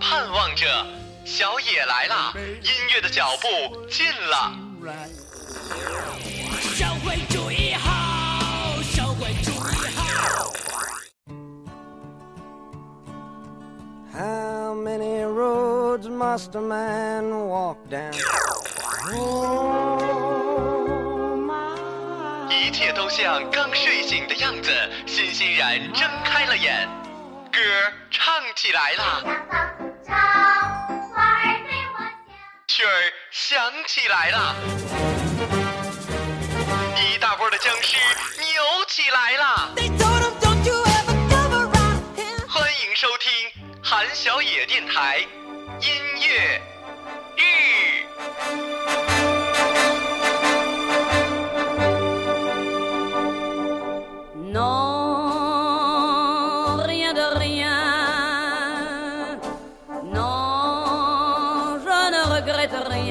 盼望着，小野来了，音乐的脚步近了。社会主义好，社会主义好。How many roads must a man walk down? Oh, 一切都像刚睡醒的样子，欣欣然睁开了眼，歌唱起来啦，儿对笑，曲儿响起来啦，一大波的僵尸扭起来啦。欢迎收听韩小野电台音乐日。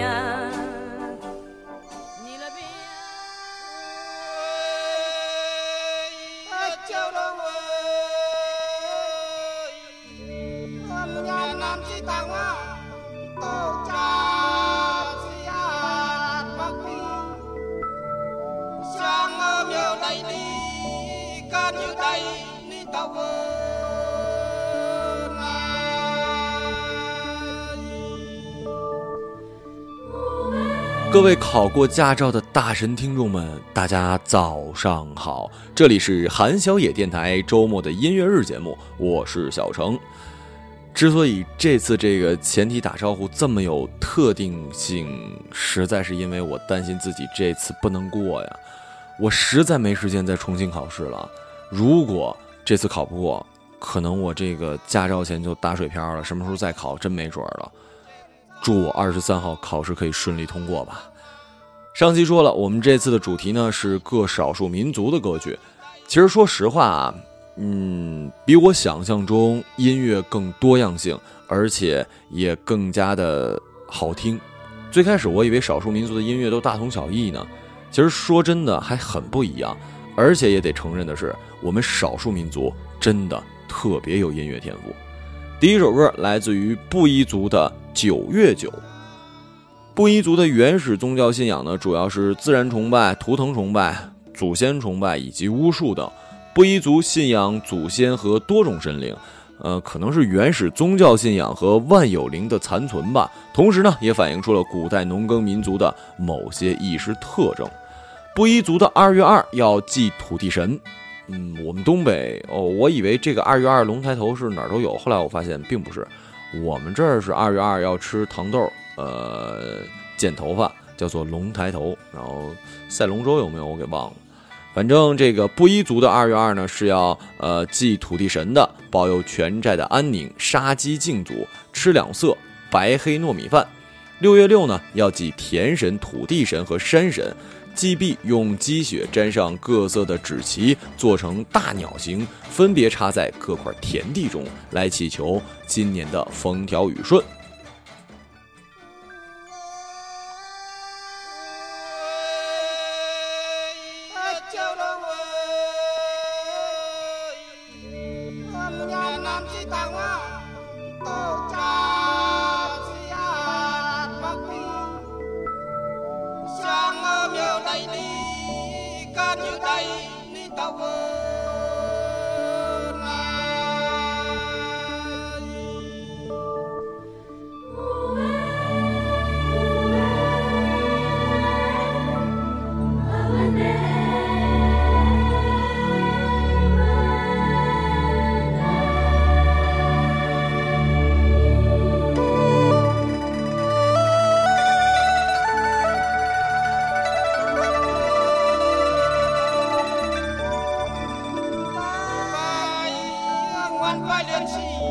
mañana. 各位考过驾照的大神听众们，大家早上好！这里是韩小野电台周末的音乐日节目，我是小程。之所以这次这个前提打招呼这么有特定性，实在是因为我担心自己这次不能过呀。我实在没时间再重新考试了。如果这次考不过，可能我这个驾照钱就打水漂了，什么时候再考真没准儿了。祝我二十三号考试可以顺利通过吧。上期说了，我们这次的主题呢是各少数民族的歌曲。其实说实话啊，嗯，比我想象中音乐更多样性，而且也更加的好听。最开始我以为少数民族的音乐都大同小异呢，其实说真的还很不一样。而且也得承认的是，我们少数民族真的特别有音乐天赋。第一首歌来自于布依族的《九月九》。布依族的原始宗教信仰呢，主要是自然崇拜、图腾崇拜、祖先崇拜以及巫术等。布依族信仰祖先和多种神灵，呃，可能是原始宗教信仰和万有灵的残存吧。同时呢，也反映出了古代农耕民族的某些意识特征。布依族的二月二要祭土地神，嗯，我们东北哦，我以为这个二月二龙抬头是哪儿都有，后来我发现并不是，我们这儿是二月二要吃糖豆，呃，剪头发叫做龙抬头，然后赛龙舟有没有我给忘了，反正这个布依族的二月二呢是要呃祭土地神的，保佑全寨的安宁，杀鸡敬祖，吃两色白黑糯米饭。六月六呢要祭田神、土地神和山神。祭毕用积雪沾上各色的纸旗，做成大鸟形，分别插在各块田地中，来祈求今年的风调雨顺。想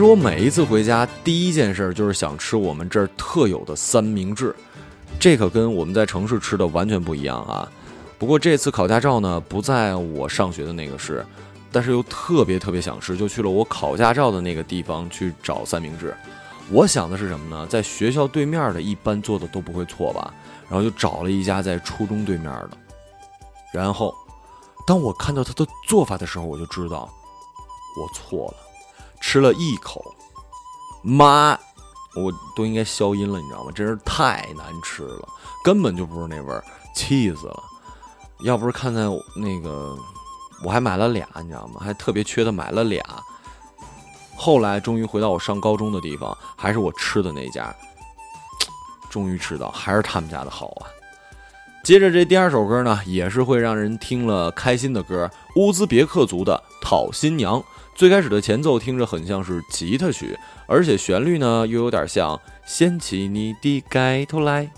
实我每一次回家，第一件事就是想吃我们这儿特有的三明治，这可跟我们在城市吃的完全不一样啊。不过这次考驾照呢，不在我上学的那个市，但是又特别特别想吃，就去了我考驾照的那个地方去找三明治。我想的是什么呢？在学校对面的，一般做的都不会错吧？然后就找了一家在初中对面的。然后，当我看到他的做法的时候，我就知道我错了。吃了一口，妈，我都应该消音了，你知道吗？真是太难吃了，根本就不是那味儿，气死了。要不是看在那个，我还买了俩，你知道吗？还特别缺的买了俩。后来终于回到我上高中的地方，还是我吃的那家，终于吃到还是他们家的好啊。接着这第二首歌呢，也是会让人听了开心的歌，乌兹别克族的《讨新娘》。最开始的前奏听着很像是吉他曲，而且旋律呢又有点像掀起你的盖头来。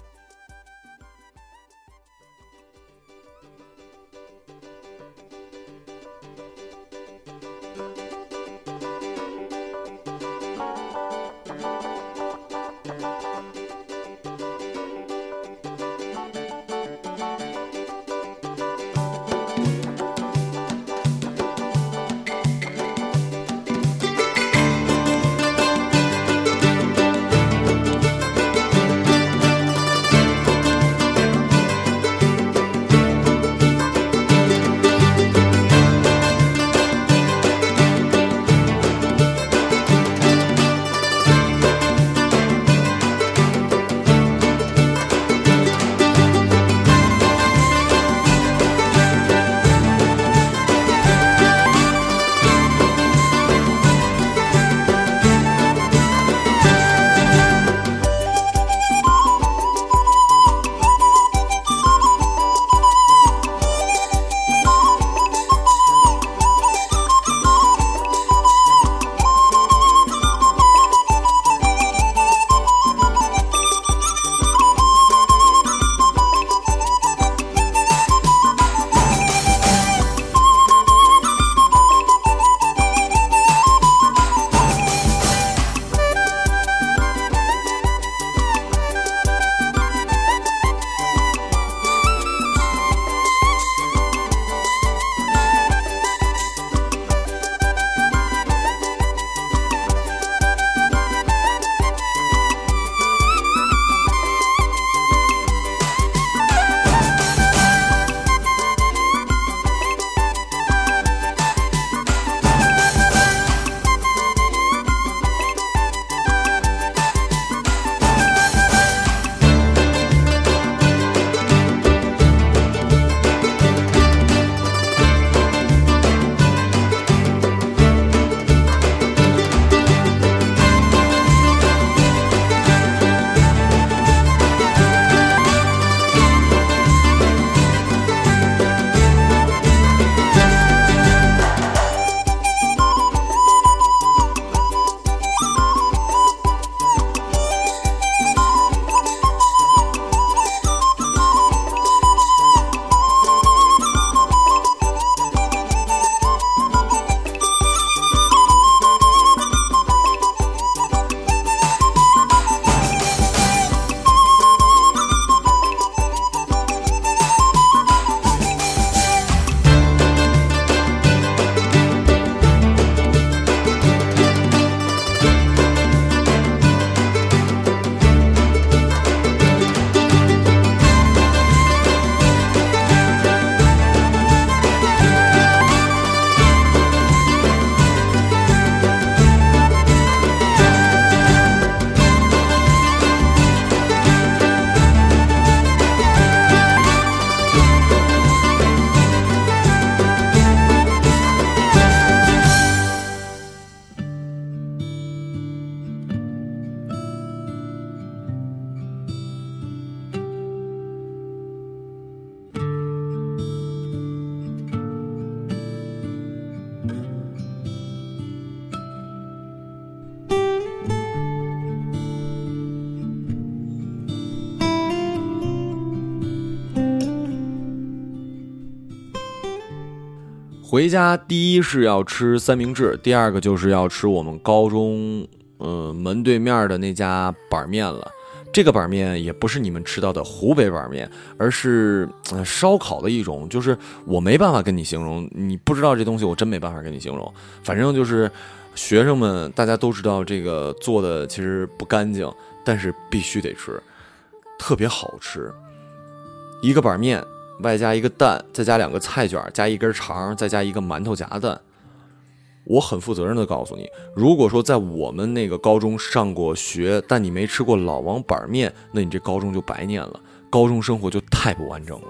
回家第一是要吃三明治，第二个就是要吃我们高中呃门对面的那家板面了。这个板面也不是你们吃到的湖北板面，而是烧烤的一种，就是我没办法跟你形容，你不知道这东西，我真没办法跟你形容。反正就是学生们大家都知道这个做的其实不干净，但是必须得吃，特别好吃。一个板面外加一个蛋，再加两个菜卷，加一根肠，再加一个馒头夹蛋。我很负责任的告诉你，如果说在我们那个高中上过学，但你没吃过老王板面，那你这高中就白念了，高中生活就太不完整了，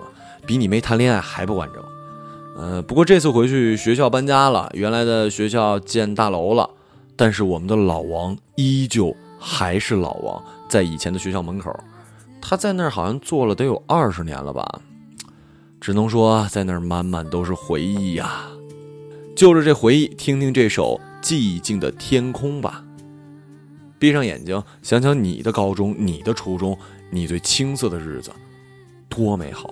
比你没谈恋爱还不完整。呃，不过这次回去学校搬家了，原来的学校建大楼了，但是我们的老王依旧还是老王，在以前的学校门口，他在那儿好像做了得有二十年了吧，只能说在那儿满满都是回忆呀。就着这回忆，听听这首《寂静的天空》吧。闭上眼睛，想想你的高中，你的初中，你最青涩的日子，多美好！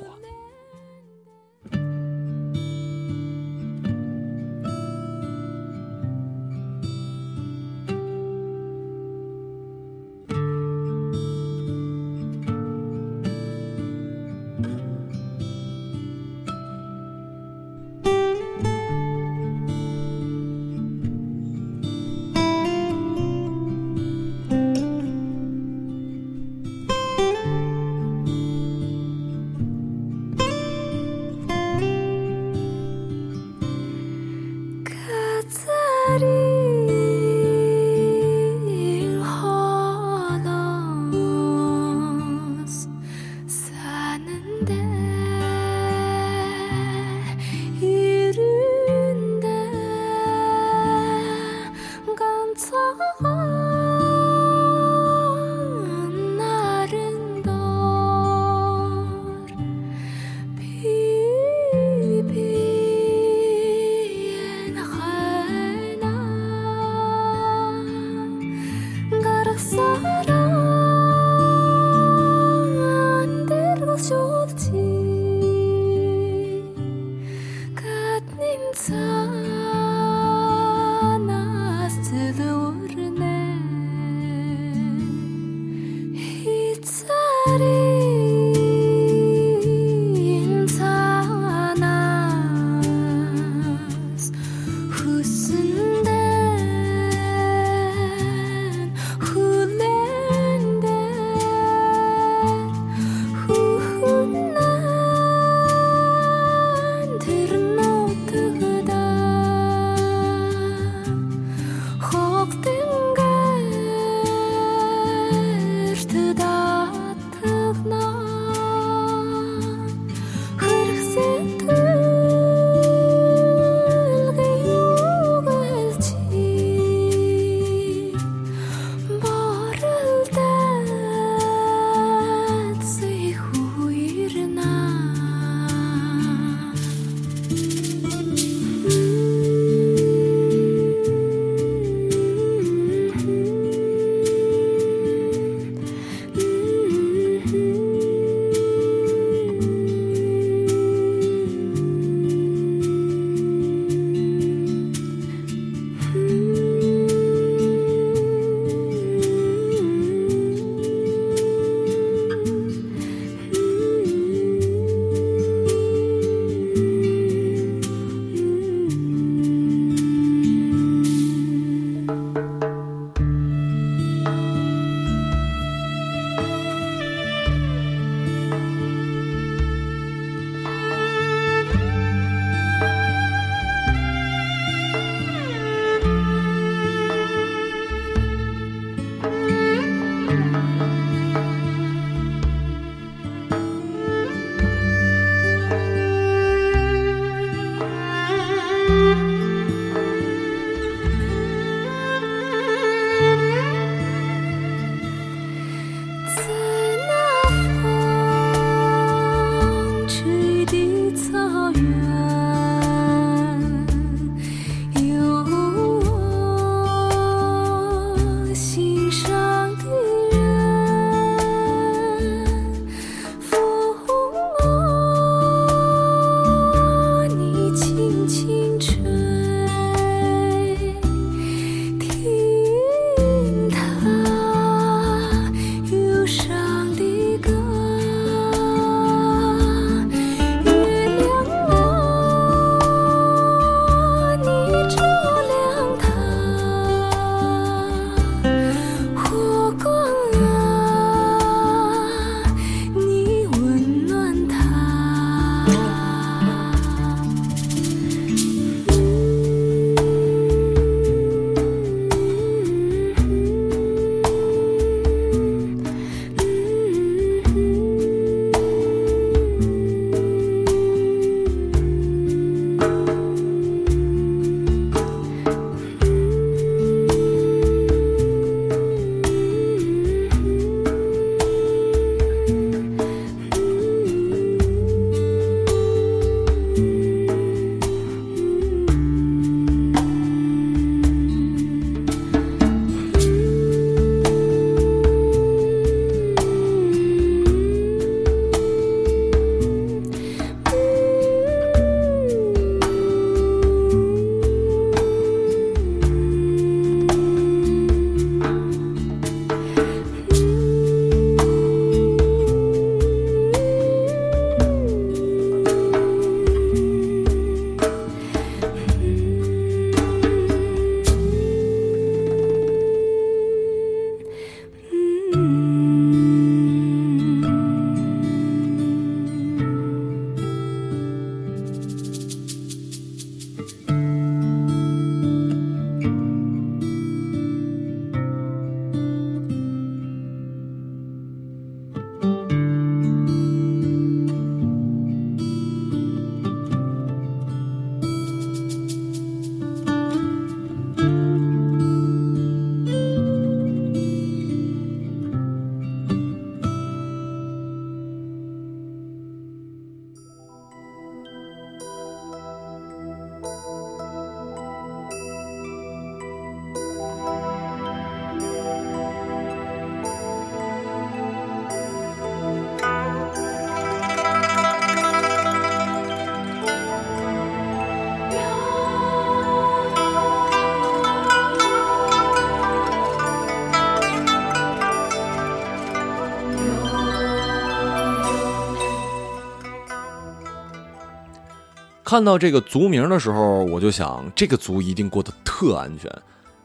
看到这个族名的时候，我就想，这个族一定过得特安全。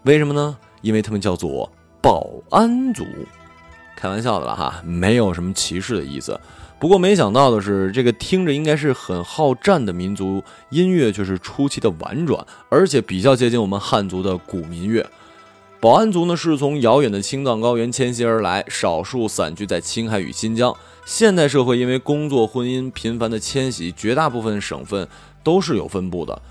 为什么呢？因为他们叫做保安族。开玩笑的了哈，没有什么歧视的意思。不过没想到的是，这个听着应该是很好战的民族音乐，却是出奇的婉转，而且比较接近我们汉族的古民乐。保安族呢，是从遥远的青藏高原迁徙而来，少数散居在青海与新疆。现代社会因为工作、婚姻频繁的迁徙，绝大部分省份都是有分布的。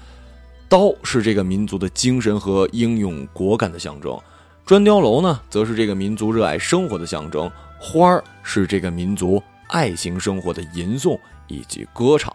刀是这个民族的精神和英勇果敢的象征。砖雕楼呢，则是这个民族热爱生活的象征；花儿是这个民族爱情生活的吟诵以及歌唱。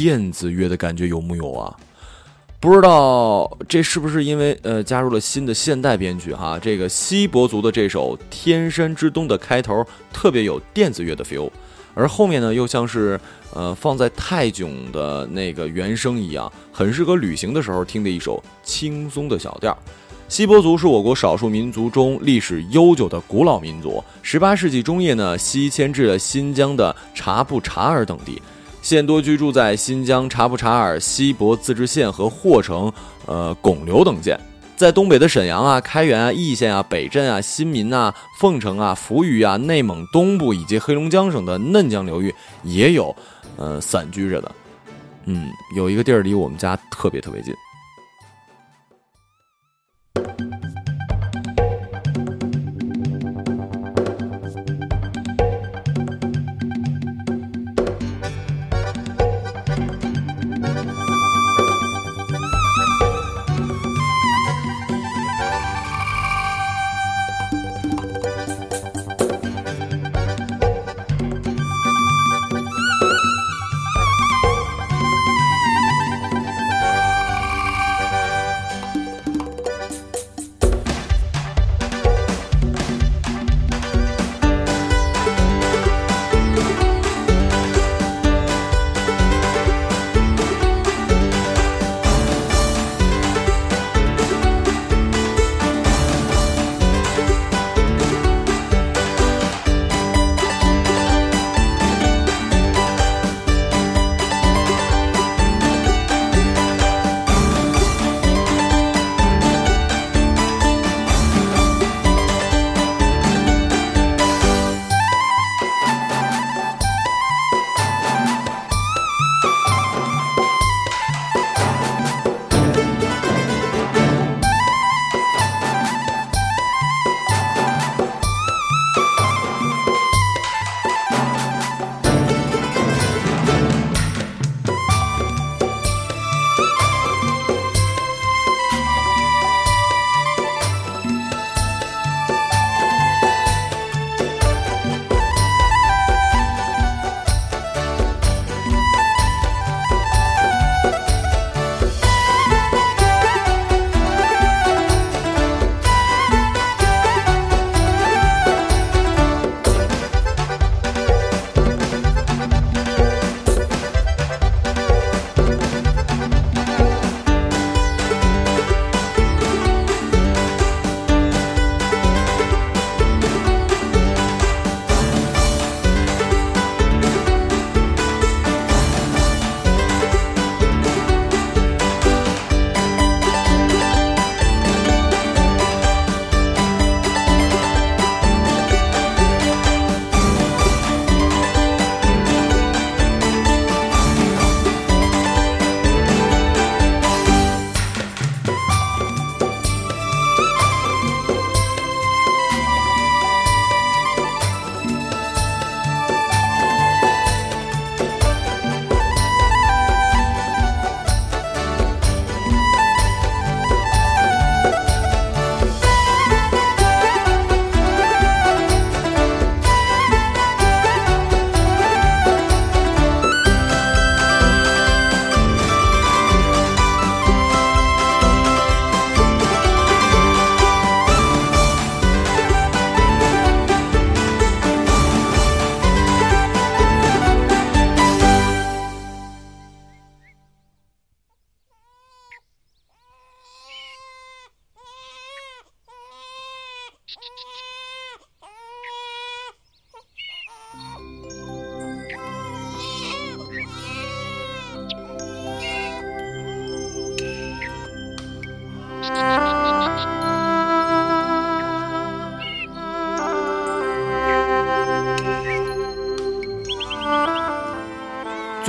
电子乐的感觉有木有啊？不知道这是不是因为呃加入了新的现代编曲哈？这个锡伯族的这首《天山之东》的开头特别有电子乐的 feel，而后面呢又像是呃放在泰囧的那个原声一样，很适合旅行的时候听的一首轻松的小调。锡伯族是我国少数民族中历史悠久的古老民族。十八世纪中叶呢，西迁至了新疆的察布查尔等地，现多居住在新疆察布查尔、锡伯自治县和霍城、呃巩留等县。在东北的沈阳啊、开原啊、易县啊、北镇啊、新民啊、凤城啊、扶余啊、内蒙东部以及黑龙江省的嫩江流域也有，呃散居着的。嗯，有一个地儿离我们家特别特别近。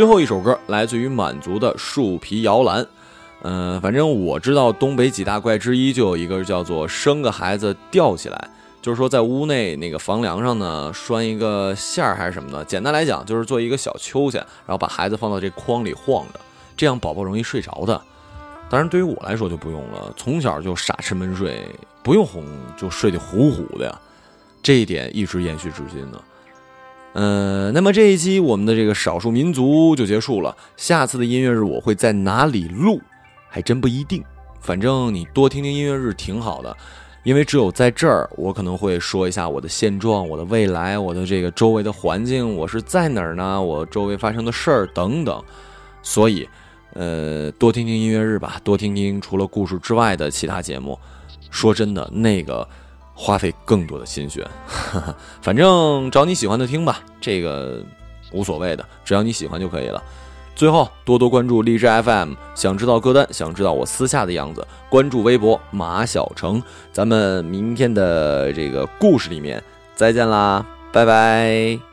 最后一首歌来自于满族的树皮摇篮，嗯、反正我知道东北几大怪之一就有一个叫做生个孩子吊起来，就是说在屋内那个房梁上呢拴一个线儿还是什么的，简单来讲就是做一个小秋千，然后把孩子放到这筐里晃着，这样宝宝容易睡着的。当然对于我来说就不用了，从小就傻吃闷睡，不用哄就睡得呼呼的呀，这一点一直延续至今呢。呃，那么这一期我们的这个少数民族就结束了。下次的音乐日我会在哪里录，还真不一定。反正你多听听音乐日挺好的，因为只有在这儿，我可能会说一下我的现状、我的未来、我的这个周围的环境，我是在哪儿呢？我周围发生的事儿等等。所以，呃，多听听音乐日吧，多听听除了故事之外的其他节目。说真的，那个花费更多的心血，反正找你喜欢的听吧，这个无所谓的，只要你喜欢就可以了。最后，多多关注荔枝 FM，想知道歌单，想知道我私下的样子，关注微博马小成。咱们明天的这个故事里面再见啦，拜拜。